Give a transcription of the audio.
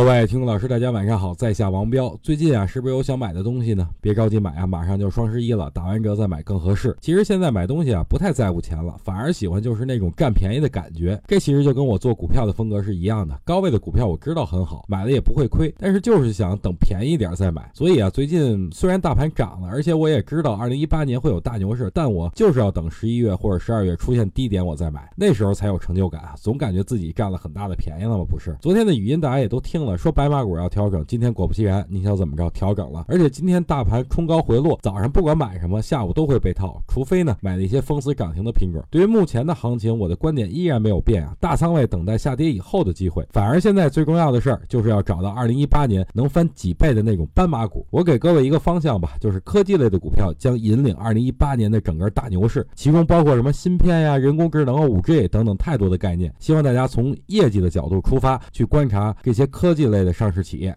各位听众老师，大家晚上好，在下王彪。最近啊，是不是有想买的东西呢？别着急买啊，马上就双十一了，打完折再买更合适。其实现在买东西啊，不太在乎钱了，反而喜欢就是那种占便宜的感觉。这其实就跟我做股票的风格是一样的。高位的股票我知道很好，买了也不会亏，但是就是想等便宜点再买。所以啊，最近虽然大盘涨了，而且我也知道二零一八年会有大牛市，但我就是要等十一月或者十二月出现低点我再买，那时候才有成就感啊，总感觉自己占了很大的便宜了吗？不是。昨天的语音大家也都听了。说白马股要调整，今天果不其然，你想怎么着调整了？而且今天大盘冲高回落，早上不管买什么，下午都会被套，除非呢买了一些封死涨停的品种。对于目前的行情，我的观点依然没有变啊，大仓位等待下跌以后的机会。反而现在最重要的事儿就是要找到二零一八年能翻几倍的那种斑马股。我给各位一个方向吧，就是科技类的股票将引领二零一八年的整个大牛市，其中包括什么芯片呀、人工智能啊、五 G 等等太多的概念。希望大家从业绩的角度出发去观察这些科技技。类的上市企业。